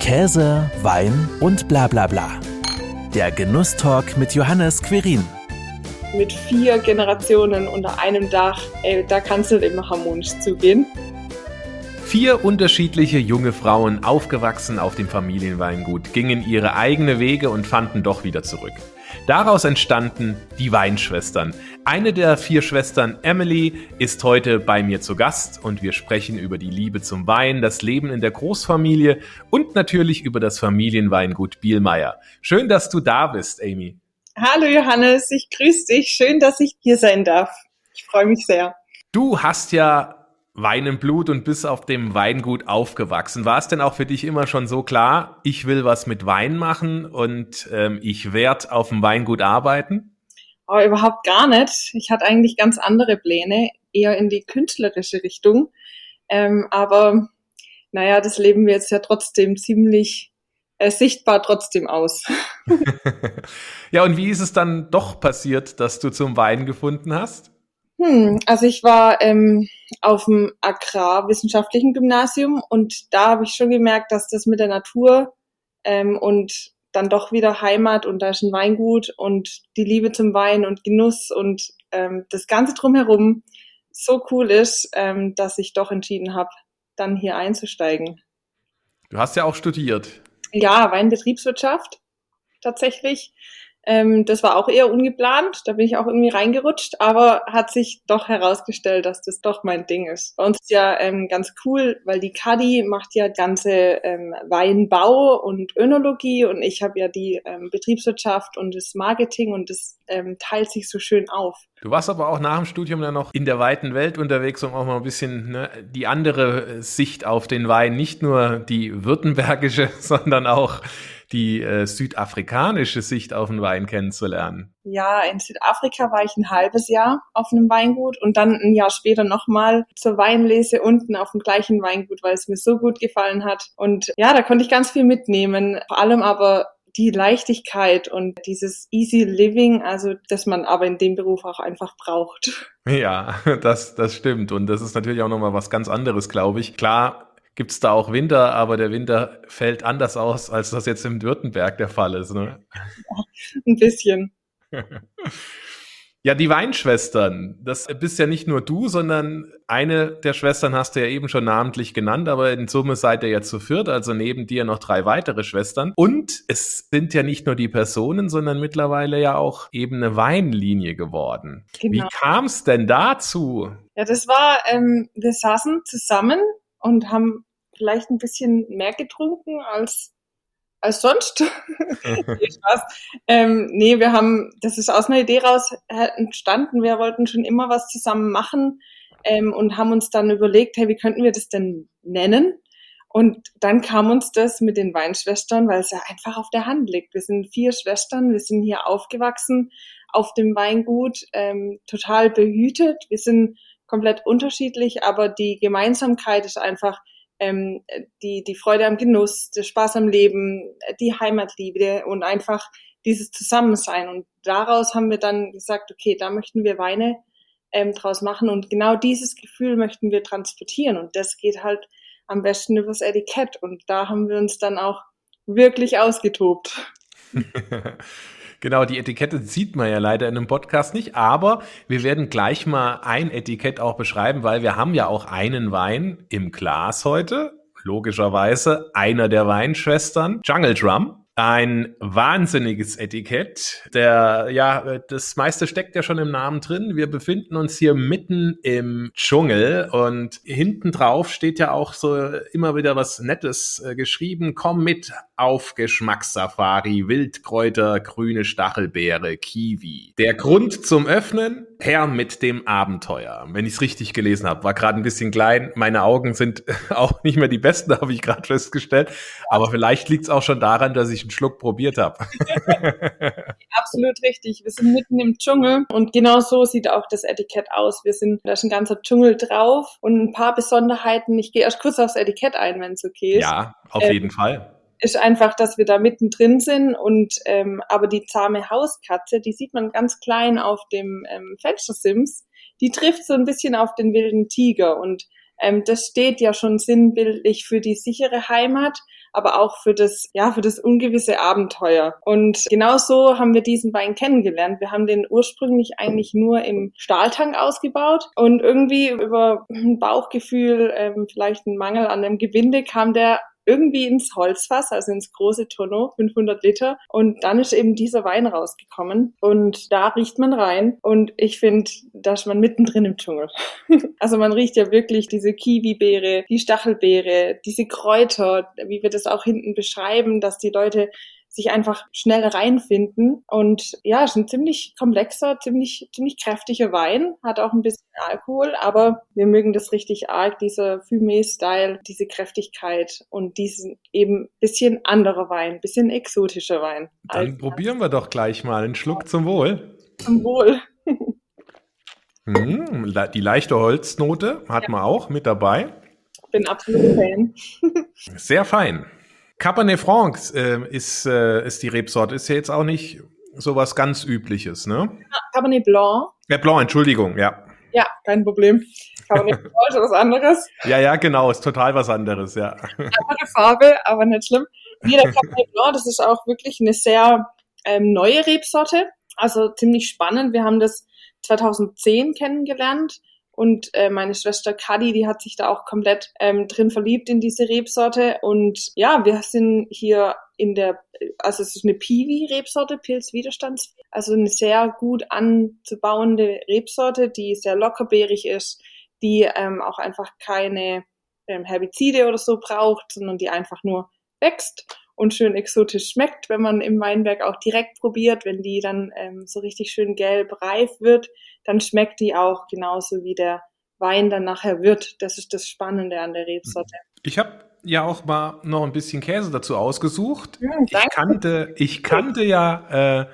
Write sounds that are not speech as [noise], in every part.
Käse, Wein und bla bla bla. Der Genusstalk mit Johannes Querin. Mit vier Generationen unter einem Dach, ey, da kann es nicht immer harmonisch zugehen. Vier unterschiedliche junge Frauen, aufgewachsen auf dem Familienweingut, gingen ihre eigene Wege und fanden doch wieder zurück. Daraus entstanden die Weinschwestern. Eine der vier Schwestern, Emily, ist heute bei mir zu Gast und wir sprechen über die Liebe zum Wein, das Leben in der Großfamilie und natürlich über das Familienweingut Bielmeier. Schön, dass du da bist, Amy. Hallo Johannes, ich grüße dich. Schön, dass ich hier sein darf. Ich freue mich sehr. Du hast ja Wein im Blut und bist auf dem Weingut aufgewachsen. War es denn auch für dich immer schon so klar, ich will was mit Wein machen und ähm, ich werde auf dem Weingut arbeiten? Oh, überhaupt gar nicht. Ich hatte eigentlich ganz andere Pläne, eher in die künstlerische Richtung. Ähm, aber naja, das leben wir jetzt ja trotzdem ziemlich äh, sichtbar trotzdem aus. [laughs] ja, und wie ist es dann doch passiert, dass du zum Wein gefunden hast? Hm, also ich war ähm, auf dem agrarwissenschaftlichen Gymnasium und da habe ich schon gemerkt, dass das mit der Natur ähm, und dann doch wieder Heimat und da ist ein Weingut und die Liebe zum Wein und Genuss und ähm, das Ganze drumherum so cool ist, ähm, dass ich doch entschieden habe, dann hier einzusteigen. Du hast ja auch studiert. Ja, Weinbetriebswirtschaft tatsächlich. Ähm, das war auch eher ungeplant, da bin ich auch irgendwie reingerutscht, aber hat sich doch herausgestellt, dass das doch mein Ding ist. Bei uns ist ja ähm, ganz cool, weil die Kadi macht ja ganze ähm, Weinbau und Önologie und ich habe ja die ähm, Betriebswirtschaft und das Marketing und das ähm, teilt sich so schön auf. Du warst aber auch nach dem Studium dann noch in der weiten Welt unterwegs, um auch mal ein bisschen ne, die andere Sicht auf den Wein, nicht nur die württembergische, [laughs] sondern auch die äh, südafrikanische Sicht auf den Wein kennenzulernen. Ja, in Südafrika war ich ein halbes Jahr auf einem Weingut und dann ein Jahr später nochmal zur Weinlese unten auf dem gleichen Weingut, weil es mir so gut gefallen hat. Und ja, da konnte ich ganz viel mitnehmen. Vor allem aber die Leichtigkeit und dieses Easy Living, also dass man aber in dem Beruf auch einfach braucht. Ja, [laughs] das, das stimmt. Und das ist natürlich auch nochmal was ganz anderes, glaube ich. Klar, gibt es da auch Winter, aber der Winter fällt anders aus, als das jetzt im Württemberg der Fall ist. Ne? Ja, [laughs] ein bisschen. [laughs] Ja, die Weinschwestern, das bist ja nicht nur du, sondern eine der Schwestern hast du ja eben schon namentlich genannt, aber in Summe seid ihr ja zu viert, also neben dir noch drei weitere Schwestern. Und es sind ja nicht nur die Personen, sondern mittlerweile ja auch eben eine Weinlinie geworden. Genau. Wie kam es denn dazu? Ja, das war, ähm, wir saßen zusammen und haben vielleicht ein bisschen mehr getrunken als als sonst. [laughs] nee, Spaß. Ähm, nee, wir haben, das ist aus einer Idee raus entstanden. Wir wollten schon immer was zusammen machen ähm, und haben uns dann überlegt, hey, wie könnten wir das denn nennen? Und dann kam uns das mit den Weinschwestern, weil es ja einfach auf der Hand liegt. Wir sind vier Schwestern, wir sind hier aufgewachsen auf dem Weingut, ähm, total behütet. Wir sind komplett unterschiedlich, aber die Gemeinsamkeit ist einfach ähm, die, die Freude am Genuss, der Spaß am Leben, die Heimatliebe und einfach dieses Zusammensein. Und daraus haben wir dann gesagt, okay, da möchten wir Weine ähm, draus machen und genau dieses Gefühl möchten wir transportieren und das geht halt am besten übers Etikett und da haben wir uns dann auch wirklich ausgetobt. [laughs] Genau, die Etikette sieht man ja leider in einem Podcast nicht, aber wir werden gleich mal ein Etikett auch beschreiben, weil wir haben ja auch einen Wein im Glas heute. Logischerweise einer der Weinschwestern, Jungle Drum ein wahnsinniges Etikett. Der, ja, das meiste steckt ja schon im Namen drin. Wir befinden uns hier mitten im Dschungel und hinten drauf steht ja auch so immer wieder was Nettes äh, geschrieben. Komm mit auf Geschmackssafari, Wildkräuter, grüne Stachelbeere, Kiwi. Der Grund zum Öffnen, her mit dem Abenteuer. Wenn ich es richtig gelesen habe, war gerade ein bisschen klein. Meine Augen sind [laughs] auch nicht mehr die besten, [laughs] habe ich gerade festgestellt. Aber vielleicht liegt es auch schon daran, dass ich einen Schluck probiert habe. [laughs] Absolut richtig. Wir sind mitten im Dschungel und genau so sieht auch das Etikett aus. Wir sind, da ist ein ganzer Dschungel drauf und ein paar Besonderheiten. Ich gehe erst kurz aufs Etikett ein, wenn es okay ist. Ja, auf ähm, jeden Fall ist einfach, dass wir da mittendrin sind und ähm, aber die zahme Hauskatze, die sieht man ganz klein auf dem ähm, Fenstersims, die trifft so ein bisschen auf den wilden Tiger und ähm, das steht ja schon sinnbildlich für die sichere Heimat, aber auch für das, ja, für das ungewisse Abenteuer. Und genau so haben wir diesen Wein kennengelernt. Wir haben den ursprünglich eigentlich nur im Stahltank ausgebaut und irgendwie über ein Bauchgefühl, ähm, vielleicht ein Mangel an dem Gewinde kam der irgendwie ins Holzfass, also ins große Tonneau, 500 Liter. Und dann ist eben dieser Wein rausgekommen. Und da riecht man rein. Und ich finde, da ist man mittendrin im Dschungel. [laughs] also man riecht ja wirklich diese Kiwibeere, die Stachelbeere, diese Kräuter, wie wir das auch hinten beschreiben, dass die Leute sich einfach schnell reinfinden. Und ja, ist ein ziemlich komplexer, ziemlich, ziemlich kräftiger Wein, hat auch ein bisschen Alkohol, aber wir mögen das richtig arg, dieser Fumé-Style, diese Kräftigkeit und diesen eben bisschen anderer Wein, bisschen exotischer Wein. Dann probieren wir doch gleich mal einen Schluck zum Wohl. Zum Wohl. Hm, die leichte Holznote hat ja. man auch mit dabei. Bin absolut Fan. [laughs] Sehr fein. Cabernet Franc äh, ist, äh, ist die Rebsorte. Ist ja jetzt auch nicht so was ganz Übliches, ne? Cabernet Blanc. Ja, Blanc, Entschuldigung, ja. Ja, kein Problem. Cabernet Blanc ist was anderes. Ja, ja, genau, ist total was anderes, ja. Andere Farbe, aber nicht schlimm. Nee, der Cabernet Blanc, das ist auch wirklich eine sehr ähm, neue Rebsorte. Also ziemlich spannend. Wir haben das 2010 kennengelernt und äh, meine Schwester Kadi, die hat sich da auch komplett ähm, drin verliebt in diese Rebsorte. Und ja, wir sind hier in der, also es ist eine Piwi-Rebsorte, Pilzwiderstands, also eine sehr gut anzubauende Rebsorte, die sehr lockerbeerig ist, die ähm, auch einfach keine ähm, Herbizide oder so braucht, sondern die einfach nur wächst und schön exotisch schmeckt, wenn man im Weinberg auch direkt probiert, wenn die dann ähm, so richtig schön gelb reif wird, dann schmeckt die auch genauso wie der Wein dann nachher wird. Das ist das Spannende an der Rebsorte. Ich habe ja auch mal noch ein bisschen Käse dazu ausgesucht. Ja, ich kannte, ich kannte ja äh,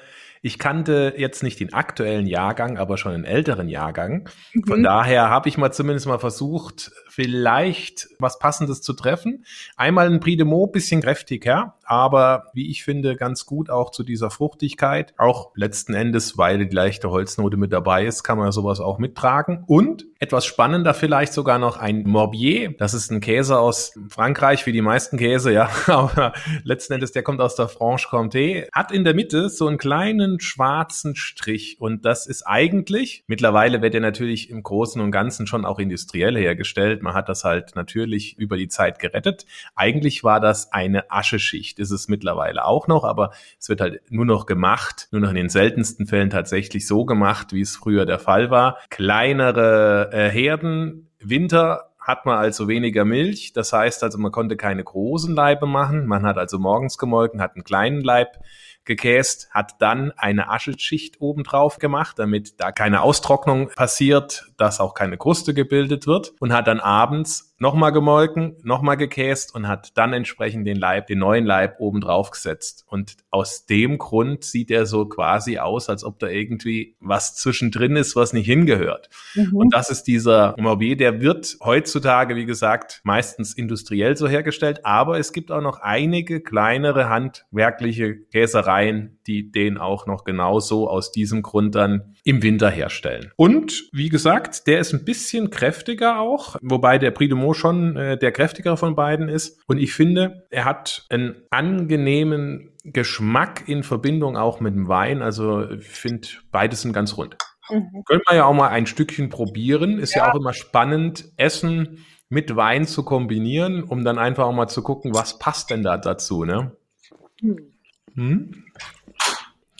ich kannte jetzt nicht den aktuellen Jahrgang, aber schon einen älteren Jahrgang. Von mhm. daher habe ich mal zumindest mal versucht, vielleicht was Passendes zu treffen. Einmal ein Prix de Meaux, bisschen kräftiger, aber wie ich finde, ganz gut auch zu dieser Fruchtigkeit. Auch letzten Endes, weil die leichte Holznote mit dabei ist, kann man sowas auch mittragen. Und etwas spannender vielleicht sogar noch ein Morbier. Das ist ein Käse aus Frankreich, wie die meisten Käse, ja. [laughs] Aber letzten Endes, der kommt aus der Franche-Comté. Hat in der Mitte so einen kleinen schwarzen Strich. Und das ist eigentlich, mittlerweile wird er natürlich im Großen und Ganzen schon auch industriell hergestellt. Man hat das halt natürlich über die Zeit gerettet. Eigentlich war das eine Ascheschicht, ist es mittlerweile auch noch, aber es wird halt nur noch gemacht, nur noch in den seltensten Fällen tatsächlich so gemacht, wie es früher der Fall war. Kleinere äh, Herden, Winter hat man also weniger Milch. Das heißt also, man konnte keine großen Leibe machen. Man hat also morgens gemolken, hat einen kleinen Leib gekäst, hat dann eine Ascheschicht obendrauf gemacht, damit da keine Austrocknung passiert, dass auch keine Kruste gebildet wird und hat dann abends nochmal gemolken, nochmal gekäst und hat dann entsprechend den Leib, den neuen Leib oben drauf gesetzt. Und aus dem Grund sieht er so quasi aus, als ob da irgendwie was zwischendrin ist, was nicht hingehört. Mhm. Und das ist dieser Morbier, der wird heutzutage, wie gesagt, meistens industriell so hergestellt, aber es gibt auch noch einige kleinere handwerkliche Käsereien, die den auch noch genauso aus diesem Grund dann im Winter herstellen. Und wie gesagt, der ist ein bisschen kräftiger auch, wobei der Prix de Meaux schon äh, der kräftigere von beiden ist. Und ich finde, er hat einen angenehmen Geschmack in Verbindung auch mit dem Wein. Also ich finde, beides sind ganz rund. Mhm. Können wir ja auch mal ein Stückchen probieren. Ist ja, ja auch immer spannend, Essen mit Wein zu kombinieren, um dann einfach auch mal zu gucken, was passt denn da dazu, ne? Hm. Hm?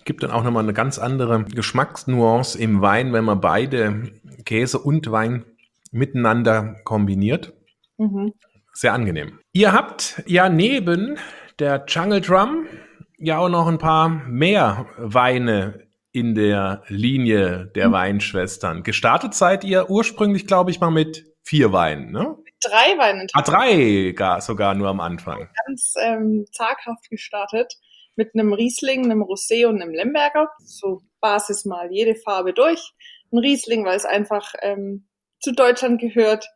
Gibt dann auch nochmal eine ganz andere Geschmacksnuance im Wein, wenn man beide Käse und Wein miteinander kombiniert. Mhm. Sehr angenehm. Ihr habt ja neben der Jungle Drum ja auch noch ein paar mehr Weine in der Linie der mhm. Weinschwestern. Gestartet seid ihr ursprünglich, glaube ich, mal mit vier Weinen, ne? Drei Weine. Ah, drei gar, sogar nur am Anfang. Ganz ähm, zaghaft gestartet mit einem Riesling, einem Rosé und einem Lemberger. So Basis mal jede Farbe durch. Ein Riesling, weil es einfach ähm, zu Deutschland gehört.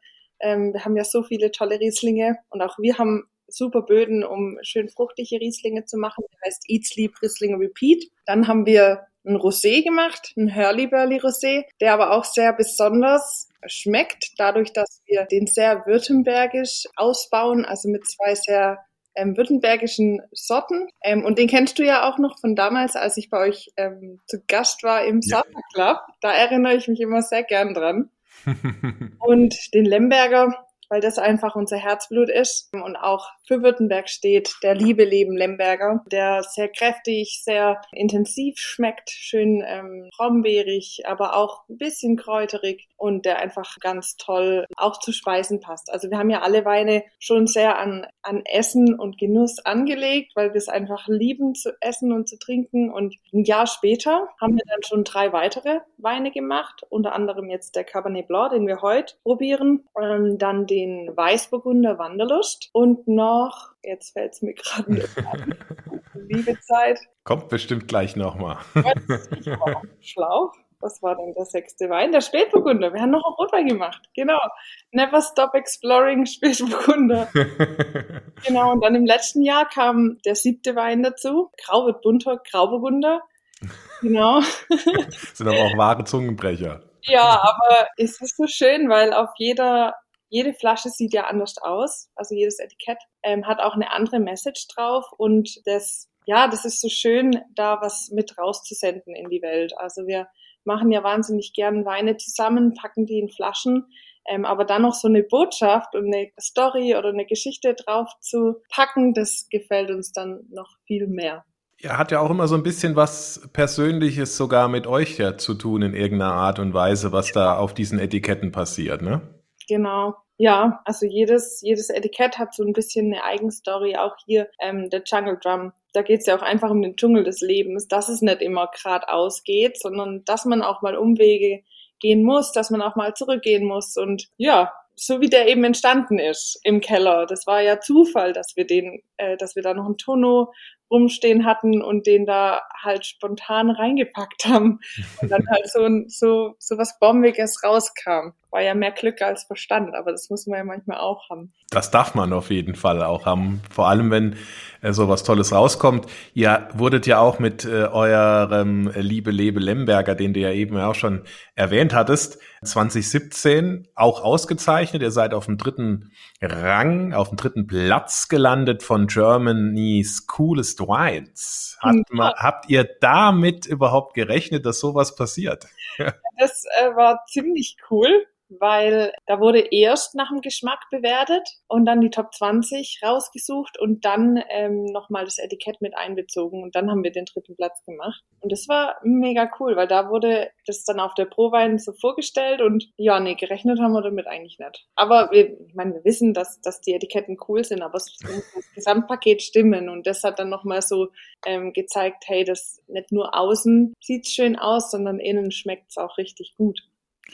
Ähm, wir haben ja so viele tolle Rieslinge und auch wir haben super Böden, um schön fruchtige Rieslinge zu machen. Das heißt Eat, Sleep, Riesling Repeat. Dann haben wir ein Rosé gemacht, ein Hurly Burly Rosé, der aber auch sehr besonders schmeckt, dadurch, dass wir den sehr württembergisch ausbauen, also mit zwei sehr ähm, württembergischen Sorten. Ähm, und den kennst du ja auch noch von damals, als ich bei euch ähm, zu Gast war im ja. Club. Da erinnere ich mich immer sehr gern dran. [laughs] und den Lemberger, weil das einfach unser Herzblut ist. Und auch für Württemberg steht, der liebe Leben Lemberger, der sehr kräftig, sehr intensiv schmeckt, schön ähm, brombeerig, aber auch ein bisschen kräuterig und der einfach ganz toll auch zu Speisen passt. Also wir haben ja alle Weine schon sehr an, an Essen und Genuss angelegt, weil wir es einfach lieben zu essen und zu trinken. Und ein Jahr später haben wir dann schon drei weitere Weine gemacht, unter anderem jetzt der Cabernet Blanc, den wir heute probieren, ähm, dann den den Weißburgunder Wanderlust und noch, jetzt fällt es mir gerade nicht [laughs] an, liebe Zeit. Kommt bestimmt gleich nochmal. [laughs] Schlau. Was war denn der sechste Wein? Der Spätburgunder. Wir haben noch einen Rotwein gemacht. Genau. Never Stop Exploring Spätburgunder. [laughs] genau. Und dann im letzten Jahr kam der siebte Wein dazu. Grau wird bunter, Grauburgunder. Genau. sind aber auch wahre Zungenbrecher. Ja, aber es ist so schön, weil auf jeder jede Flasche sieht ja anders aus, also jedes Etikett ähm, hat auch eine andere Message drauf und das, ja, das ist so schön, da was mit rauszusenden in die Welt. Also wir machen ja wahnsinnig gern Weine zusammen, packen die in Flaschen, ähm, aber dann noch so eine Botschaft und eine Story oder eine Geschichte drauf zu packen, das gefällt uns dann noch viel mehr. Ja, hat ja auch immer so ein bisschen was Persönliches sogar mit euch ja zu tun in irgendeiner Art und Weise, was da auf diesen Etiketten passiert, ne? Genau. Ja, also jedes, jedes Etikett hat so ein bisschen eine Eigenstory. Auch hier ähm, der Jungle Drum. Da geht es ja auch einfach um den Dschungel des Lebens, dass es nicht immer geradeaus geht, sondern dass man auch mal Umwege gehen muss, dass man auch mal zurückgehen muss. Und ja, so wie der eben entstanden ist im Keller. Das war ja Zufall, dass wir den, äh, dass wir da noch einen Tono rumstehen hatten und den da halt spontan reingepackt haben und dann halt so, so, so was Bombiges rauskam. War ja mehr Glück als Verstand, aber das muss man ja manchmal auch haben. Das darf man auf jeden Fall auch haben. Vor allem, wenn äh, so was Tolles rauskommt. Ihr wurdet ja auch mit äh, eurem Liebe Lebe Lemberger, den du ja eben auch schon erwähnt hattest, 2017 auch ausgezeichnet. Ihr seid auf dem dritten Rang, auf dem dritten Platz gelandet von Germany's Coolest Wines. Hat ja. mal, habt ihr damit überhaupt gerechnet, dass sowas passiert? [laughs] Das äh, war ziemlich cool weil da wurde erst nach dem Geschmack bewertet und dann die Top 20 rausgesucht und dann ähm, nochmal das Etikett mit einbezogen und dann haben wir den dritten Platz gemacht. Und das war mega cool, weil da wurde das dann auf der Prowein so vorgestellt und ja, nee, gerechnet haben wir damit eigentlich nicht. Aber wir, ich meine, wir wissen, dass, dass die Etiketten cool sind, aber es muss das Gesamtpaket stimmen und das hat dann nochmal so ähm, gezeigt, hey, das nicht nur außen sieht schön aus, sondern innen schmeckt es auch richtig gut.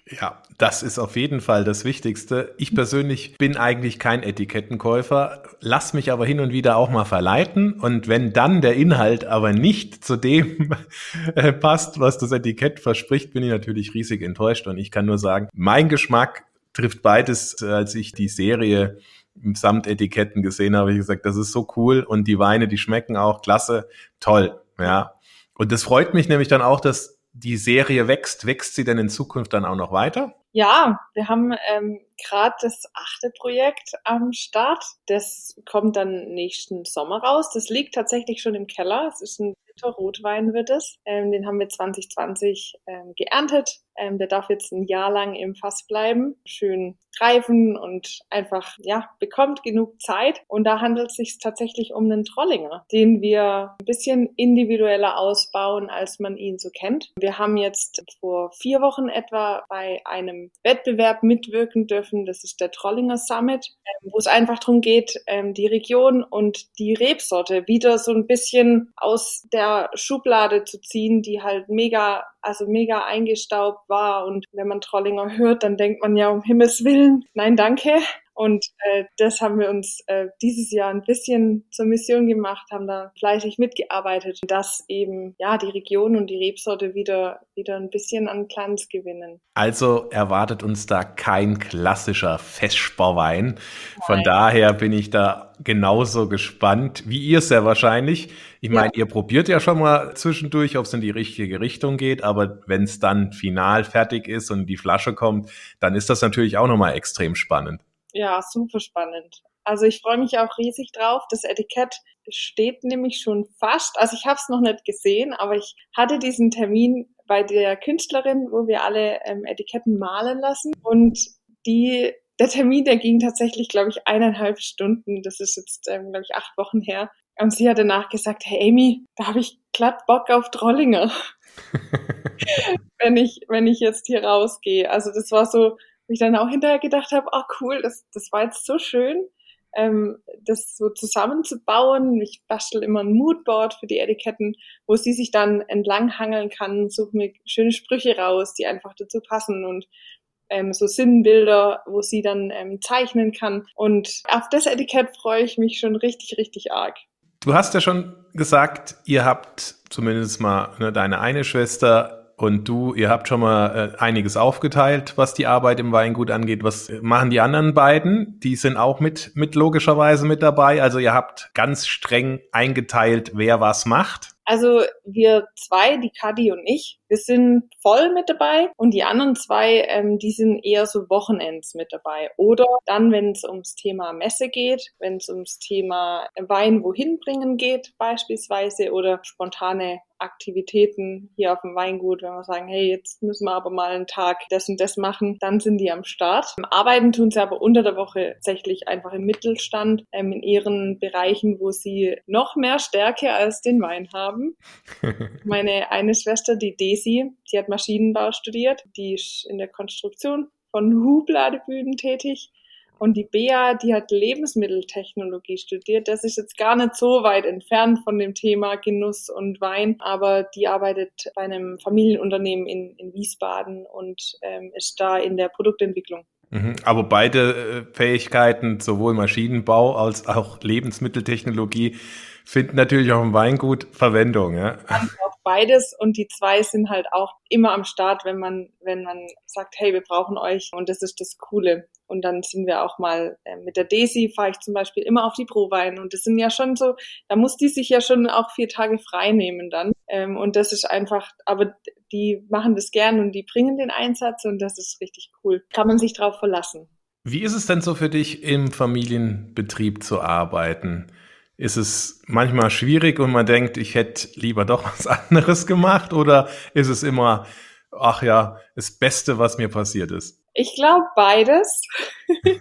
Ja, das ist auf jeden Fall das Wichtigste. Ich persönlich bin eigentlich kein Etikettenkäufer, lass mich aber hin und wieder auch mal verleiten. Und wenn dann der Inhalt aber nicht zu dem [laughs] äh, passt, was das Etikett verspricht, bin ich natürlich riesig enttäuscht. Und ich kann nur sagen, mein Geschmack trifft beides, als ich die Serie samt Etiketten gesehen habe. Ich gesagt, das ist so cool und die Weine, die schmecken auch klasse, toll, ja. Und das freut mich nämlich dann auch, dass die Serie wächst, wächst sie denn in Zukunft dann auch noch weiter? Ja, wir haben ähm, gerade das achte Projekt am Start. Das kommt dann nächsten Sommer raus. Das liegt tatsächlich schon im Keller. Es ist ein Liter Rotwein wird es. Ähm, den haben wir 2020 ähm, geerntet. Ähm, der darf jetzt ein Jahr lang im Fass bleiben, schön reifen und einfach, ja, bekommt genug Zeit. Und da handelt es sich tatsächlich um einen Trollinger, den wir ein bisschen individueller ausbauen, als man ihn so kennt. Wir haben jetzt vor vier Wochen etwa bei einem Wettbewerb mitwirken dürfen. Das ist der Trollinger Summit, ähm, wo es einfach darum geht, ähm, die Region und die Rebsorte wieder so ein bisschen aus der Schublade zu ziehen, die halt mega also mega eingestaubt war. Und wenn man Trollinger hört, dann denkt man ja um Himmels Willen, nein, danke. Und äh, das haben wir uns äh, dieses Jahr ein bisschen zur Mission gemacht, haben da fleißig mitgearbeitet, dass eben ja die Region und die Rebsorte wieder wieder ein bisschen an Glanz gewinnen. Also erwartet uns da kein klassischer Festspauwein. Von daher bin ich da genauso gespannt wie ihr sehr wahrscheinlich. Ich meine, ja. ihr probiert ja schon mal zwischendurch, ob es in die richtige Richtung geht, aber wenn es dann final fertig ist und die Flasche kommt, dann ist das natürlich auch nochmal extrem spannend. Ja, super spannend. Also ich freue mich auch riesig drauf. Das Etikett steht nämlich schon fast. Also ich habe es noch nicht gesehen, aber ich hatte diesen Termin bei der Künstlerin, wo wir alle ähm, Etiketten malen lassen. Und die, der Termin, der ging tatsächlich, glaube ich, eineinhalb Stunden. Das ist jetzt, ähm, glaube ich, acht Wochen her. Und sie hat danach gesagt, hey Amy, da habe ich glatt Bock auf Trollinger. [laughs] wenn ich, wenn ich jetzt hier rausgehe. Also das war so, ich dann auch hinterher gedacht habe, oh cool, das, das war jetzt so schön, ähm, das so zusammenzubauen. Ich bastel immer ein Moodboard für die Etiketten, wo sie sich dann entlang hangeln kann, suche mir schöne Sprüche raus, die einfach dazu passen und ähm, so Sinnbilder, wo sie dann ähm, zeichnen kann. Und auf das Etikett freue ich mich schon richtig, richtig arg. Du hast ja schon gesagt, ihr habt zumindest mal ne, deine eine Schwester und du, ihr habt schon mal äh, einiges aufgeteilt, was die Arbeit im Weingut angeht. Was machen die anderen beiden? Die sind auch mit, mit logischerweise mit dabei. Also ihr habt ganz streng eingeteilt, wer was macht. Also wir zwei, die Kadi und ich, wir sind voll mit dabei und die anderen zwei, ähm, die sind eher so Wochenends mit dabei. Oder dann, wenn es ums Thema Messe geht, wenn es ums Thema Wein wohin bringen geht beispielsweise oder spontane Aktivitäten hier auf dem Weingut, wenn wir sagen, hey, jetzt müssen wir aber mal einen Tag das und das machen, dann sind die am Start. Arbeiten tun sie aber unter der Woche tatsächlich einfach im Mittelstand, ähm, in ihren Bereichen, wo sie noch mehr Stärke als den Wein haben. [laughs] Meine eine Schwester, die Daisy, die hat Maschinenbau studiert, die ist in der Konstruktion von Hubladebühnen tätig und die Bea, die hat Lebensmitteltechnologie studiert. Das ist jetzt gar nicht so weit entfernt von dem Thema Genuss und Wein, aber die arbeitet bei einem Familienunternehmen in, in Wiesbaden und ähm, ist da in der Produktentwicklung. Mhm. Aber beide äh, Fähigkeiten, sowohl Maschinenbau als auch Lebensmitteltechnologie, finden natürlich auch im Weingut Verwendung. Ja? Auch beides und die zwei sind halt auch immer am Start, wenn man, wenn man sagt, hey, wir brauchen euch und das ist das Coole. Und dann sind wir auch mal äh, mit der Daisy, fahre ich zum Beispiel immer auf die Prowein. Und das sind ja schon so, da muss die sich ja schon auch vier Tage frei nehmen dann. Ähm, und das ist einfach, aber die machen das gern und die bringen den Einsatz und das ist richtig cool. Kann man sich drauf verlassen. Wie ist es denn so für dich, im Familienbetrieb zu arbeiten? Ist es manchmal schwierig und man denkt, ich hätte lieber doch was [laughs] anderes gemacht? Oder ist es immer, ach ja, das Beste, was mir passiert ist? Ich glaube beides. [laughs]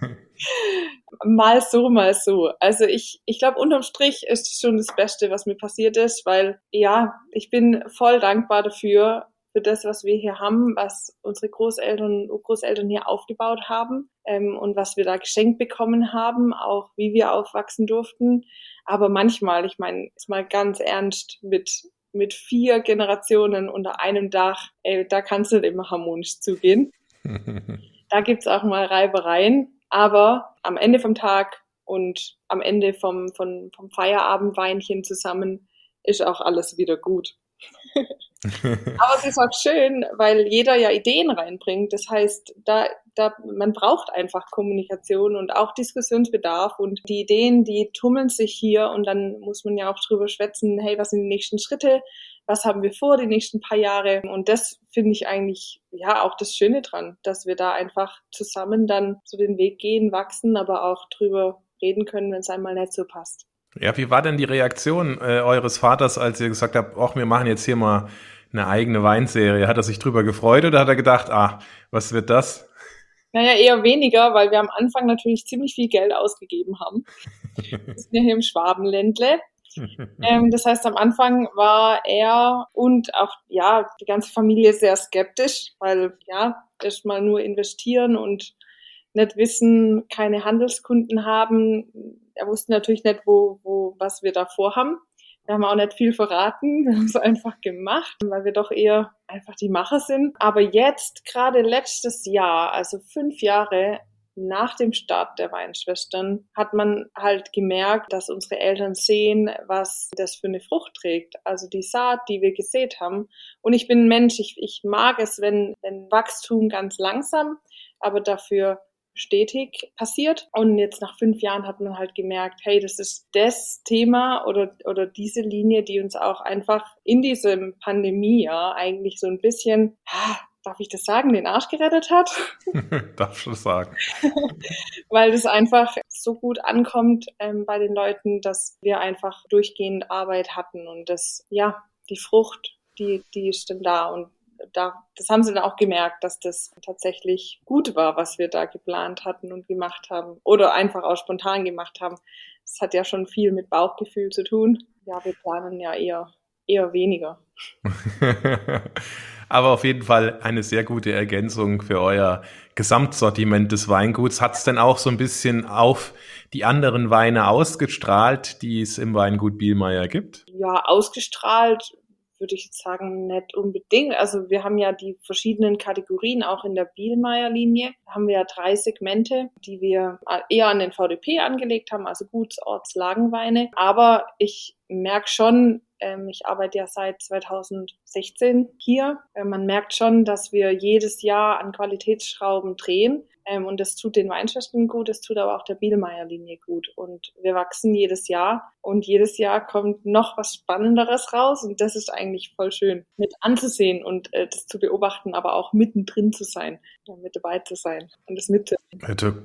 mal so, mal so. Also ich, ich glaube, unterm Strich ist es schon das Beste, was mir passiert ist, weil ja, ich bin voll dankbar dafür, für das, was wir hier haben, was unsere Großeltern und Großeltern hier aufgebaut haben ähm, und was wir da geschenkt bekommen haben, auch wie wir aufwachsen durften. Aber manchmal, ich meine, jetzt mal ganz ernst mit mit vier Generationen unter einem Dach, ey, da kann es nicht immer harmonisch zugehen. [laughs] da gibt's auch mal Reibereien, aber am Ende vom Tag und am Ende vom, vom, vom Feierabendweinchen zusammen ist auch alles wieder gut. [laughs] aber es ist auch schön, weil jeder ja Ideen reinbringt. Das heißt, da, da, man braucht einfach Kommunikation und auch Diskussionsbedarf und die Ideen, die tummeln sich hier und dann muss man ja auch drüber schwätzen, hey, was sind die nächsten Schritte? was haben wir vor die nächsten paar Jahre. Und das finde ich eigentlich ja auch das Schöne dran, dass wir da einfach zusammen dann so den Weg gehen, wachsen, aber auch drüber reden können, wenn es einmal nicht so passt. Ja, wie war denn die Reaktion äh, eures Vaters, als ihr gesagt habt, ach, wir machen jetzt hier mal eine eigene Weinserie? Hat er sich drüber gefreut oder hat er gedacht, ah, was wird das? Naja, eher weniger, weil wir am Anfang natürlich ziemlich viel Geld ausgegeben haben. Wir sind ja hier im Schwabenländle ähm, das heißt, am Anfang war er und auch ja die ganze Familie sehr skeptisch, weil ja erstmal nur investieren und nicht wissen, keine Handelskunden haben. Er wusste natürlich nicht, wo, wo, was wir da vorhaben. Wir haben auch nicht viel verraten, wir haben es einfach gemacht, weil wir doch eher einfach die Macher sind. Aber jetzt, gerade letztes Jahr, also fünf Jahre, nach dem Start der Weinschwestern hat man halt gemerkt, dass unsere Eltern sehen, was das für eine Frucht trägt. Also die Saat, die wir gesät haben. Und ich bin ein Mensch, ich, ich mag es, wenn, wenn Wachstum ganz langsam, aber dafür stetig passiert. Und jetzt nach fünf Jahren hat man halt gemerkt, hey, das ist das Thema oder, oder diese Linie, die uns auch einfach in diesem Pandemie-Jahr eigentlich so ein bisschen, darf ich das sagen, den Arsch gerettet hat. [laughs] darf schon sagen. [laughs] Weil das einfach so gut ankommt ähm, bei den Leuten, dass wir einfach durchgehend Arbeit hatten und das, ja, die Frucht, die, die ist dann da und da, das haben sie dann auch gemerkt, dass das tatsächlich gut war, was wir da geplant hatten und gemacht haben oder einfach auch spontan gemacht haben. Das hat ja schon viel mit Bauchgefühl zu tun. Ja, wir planen ja eher, eher weniger. [laughs] Aber auf jeden Fall eine sehr gute Ergänzung für euer Gesamtsortiment des Weinguts. Hat es denn auch so ein bisschen auf die anderen Weine ausgestrahlt, die es im Weingut Bielmeier gibt? Ja, ausgestrahlt würde ich jetzt sagen, nicht unbedingt. Also wir haben ja die verschiedenen Kategorien auch in der Bielmeier-Linie. Haben wir ja drei Segmente, die wir eher an den VDP angelegt haben, also Guts-, Orts-, Lagenweine. Aber ich merke schon, ähm, ich arbeite ja seit 2016 hier. Äh, man merkt schon, dass wir jedes Jahr an Qualitätsschrauben drehen. Ähm, und das tut den Weinschächten gut, das tut aber auch der Bielmeier-Linie gut. Und wir wachsen jedes Jahr und jedes Jahr kommt noch was Spannenderes raus und das ist eigentlich voll schön mit anzusehen und äh, das zu beobachten, aber auch mittendrin zu sein, ja, mit dabei zu sein und das mit.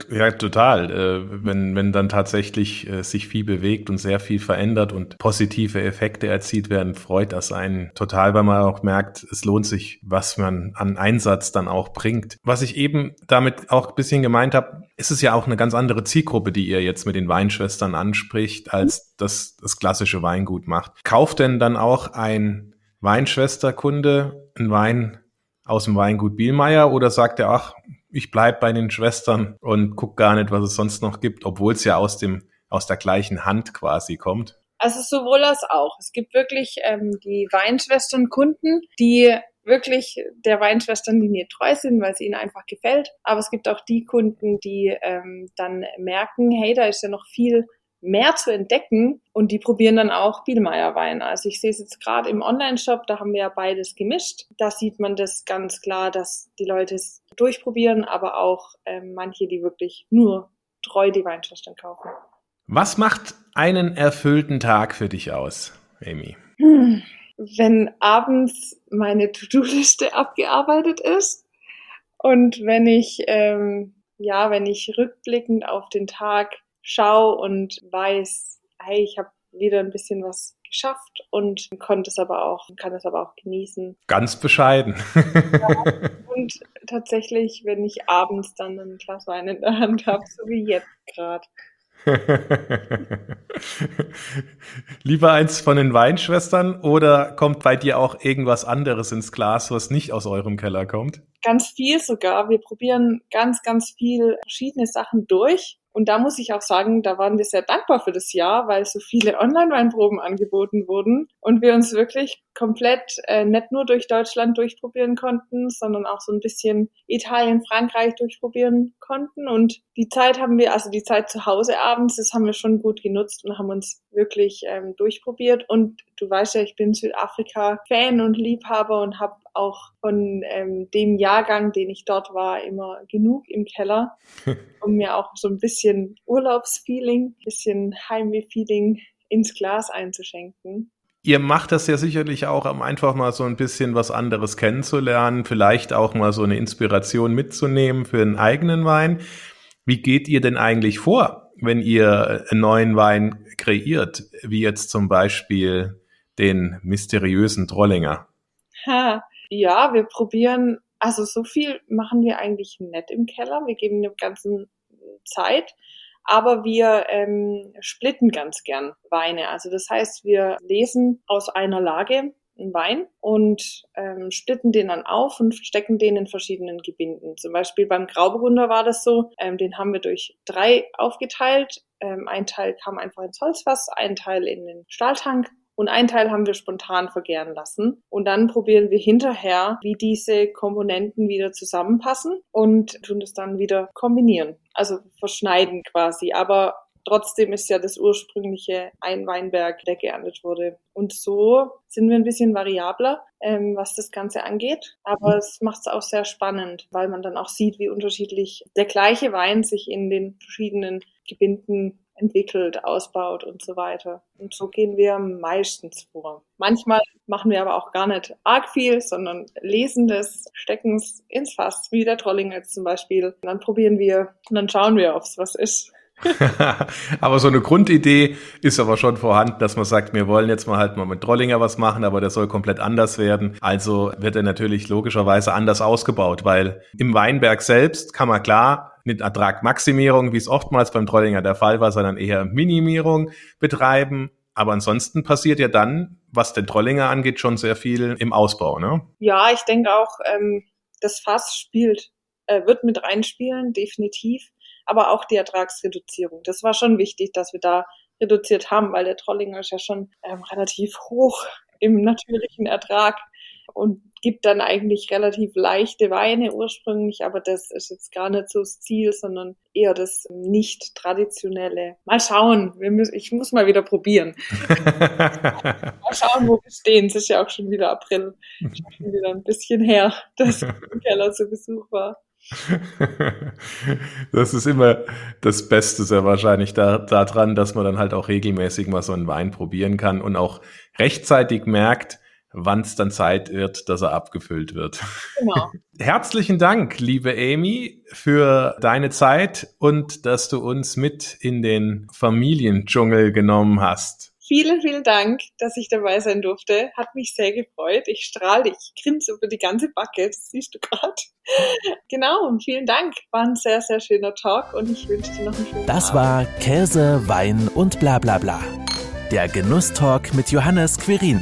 Ja, total. Äh, wenn, wenn dann tatsächlich äh, sich viel bewegt und sehr viel verändert und positive Effekte erzielt werden, freut das einen total, weil man auch merkt, es lohnt sich, was man an Einsatz dann auch bringt. Was ich eben damit auch ein bisschen gemeint habe, ist es ja auch eine ganz andere Zielgruppe, die ihr jetzt mit den Weinschwestern anspricht, als das das klassische Weingut macht. Kauft denn dann auch ein Weinschwesterkunde einen Wein aus dem Weingut Bielmeier oder sagt er, ach, ich bleib bei den Schwestern und guck gar nicht, was es sonst noch gibt, obwohl es ja aus dem aus der gleichen Hand quasi kommt? Also sowohl als auch. Es gibt wirklich ähm, die Weinschwestern Kunden, die wirklich der Weinschwesternlinie treu sind, weil sie ihnen einfach gefällt. Aber es gibt auch die Kunden, die ähm, dann merken, hey, da ist ja noch viel mehr zu entdecken und die probieren dann auch Bielmeier Wein. Also ich sehe es jetzt gerade im Online-Shop, da haben wir ja beides gemischt. Da sieht man das ganz klar, dass die Leute es durchprobieren, aber auch ähm, manche, die wirklich nur treu die Weinschwestern kaufen. Was macht einen erfüllten Tag für dich aus, Amy? Hm wenn abends meine To-Do-Liste [laughs] abgearbeitet ist und wenn ich, ähm, ja, wenn ich rückblickend auf den Tag schaue und weiß, hey, ich habe wieder ein bisschen was geschafft und konnte es aber auch, kann es aber auch genießen. Ganz bescheiden. ja, [laughs] und tatsächlich, wenn ich abends dann ein Glas Wein in der Hand habe, so wie jetzt gerade. [laughs] Lieber eins von den Weinschwestern oder kommt bei dir auch irgendwas anderes ins Glas, was nicht aus eurem Keller kommt? Ganz viel sogar. Wir probieren ganz, ganz viel verschiedene Sachen durch. Und da muss ich auch sagen, da waren wir sehr dankbar für das Jahr, weil so viele [laughs] Online-Weinproben angeboten wurden und wir uns wirklich komplett äh, nicht nur durch Deutschland durchprobieren konnten, sondern auch so ein bisschen Italien, Frankreich durchprobieren konnten. Und die Zeit haben wir, also die Zeit zu Hause abends, das haben wir schon gut genutzt und haben uns wirklich ähm, durchprobiert. Und du weißt ja, ich bin Südafrika-Fan und Liebhaber und habe auch von ähm, dem Jahrgang, den ich dort war, immer genug im Keller, [laughs] um mir auch so ein bisschen Urlaubsfeeling, bisschen Heimweh-Feeling ins Glas einzuschenken. Ihr macht das ja sicherlich auch, um einfach mal so ein bisschen was anderes kennenzulernen, vielleicht auch mal so eine Inspiration mitzunehmen für einen eigenen Wein. Wie geht ihr denn eigentlich vor, wenn ihr einen neuen Wein kreiert, wie jetzt zum Beispiel den mysteriösen Trollinger? Ha, ja, wir probieren, also so viel machen wir eigentlich nicht im Keller. Wir geben dem Ganzen Zeit aber wir ähm, splitten ganz gern Weine. Also das heißt, wir lesen aus einer Lage einen Wein und ähm, splitten den dann auf und stecken den in verschiedenen Gebinden. Zum Beispiel beim Grauburgunder war das so, ähm, den haben wir durch drei aufgeteilt. Ähm, ein Teil kam einfach ins Holzfass, ein Teil in den Stahltank Und einen Teil haben wir spontan vergären lassen. Und dann probieren wir hinterher, wie diese Komponenten wieder zusammenpassen und tun das dann wieder kombinieren. Also verschneiden quasi. Aber Trotzdem ist ja das ursprüngliche ein Weinberg, der geerntet wurde. Und so sind wir ein bisschen variabler, ähm, was das Ganze angeht. Aber es macht es auch sehr spannend, weil man dann auch sieht, wie unterschiedlich der gleiche Wein sich in den verschiedenen Gebinden entwickelt, ausbaut und so weiter. Und so gehen wir meistens vor. Manchmal machen wir aber auch gar nicht arg viel, sondern lesen das, stecken es ins Fass, wie der Trolling jetzt zum Beispiel. Und dann probieren wir und dann schauen wir, ob es was ist. [laughs] aber so eine Grundidee ist aber schon vorhanden, dass man sagt, wir wollen jetzt mal halt mal mit Trollinger was machen, aber der soll komplett anders werden. Also wird er natürlich logischerweise anders ausgebaut, weil im Weinberg selbst kann man klar nicht Ertragmaximierung, wie es oftmals beim Trollinger der Fall war, sondern eher Minimierung betreiben. Aber ansonsten passiert ja dann, was den Trollinger angeht, schon sehr viel im Ausbau, ne? Ja, ich denke auch, ähm, das Fass spielt, äh, wird mit reinspielen, definitiv aber auch die Ertragsreduzierung. Das war schon wichtig, dass wir da reduziert haben, weil der Trollinger ist ja schon ähm, relativ hoch im natürlichen Ertrag und gibt dann eigentlich relativ leichte Weine ursprünglich, aber das ist jetzt gar nicht so das Ziel, sondern eher das nicht traditionelle. Mal schauen, müssen, ich muss mal wieder probieren. [laughs] mal schauen, wo wir stehen. Es ist ja auch schon wieder April, schon wieder ein bisschen her, dass ich [laughs] im Keller zu Besuch war. [laughs] das ist immer das Beste sehr wahrscheinlich da, daran, dass man dann halt auch regelmäßig mal so einen Wein probieren kann und auch rechtzeitig merkt, wann es dann Zeit wird, dass er abgefüllt wird. Genau. [laughs] Herzlichen Dank, liebe Amy, für deine Zeit und dass du uns mit in den Familiendschungel genommen hast. Vielen, vielen Dank, dass ich dabei sein durfte. Hat mich sehr gefreut. Ich strahle, ich grinse über die ganze Backe, das siehst du gerade. [laughs] Genau, und vielen Dank. War ein sehr, sehr schöner Talk und ich wünsche dir noch einen schönen Das Abend. war Käse, Wein und bla bla bla. Der Genusstalk mit Johannes Quirin.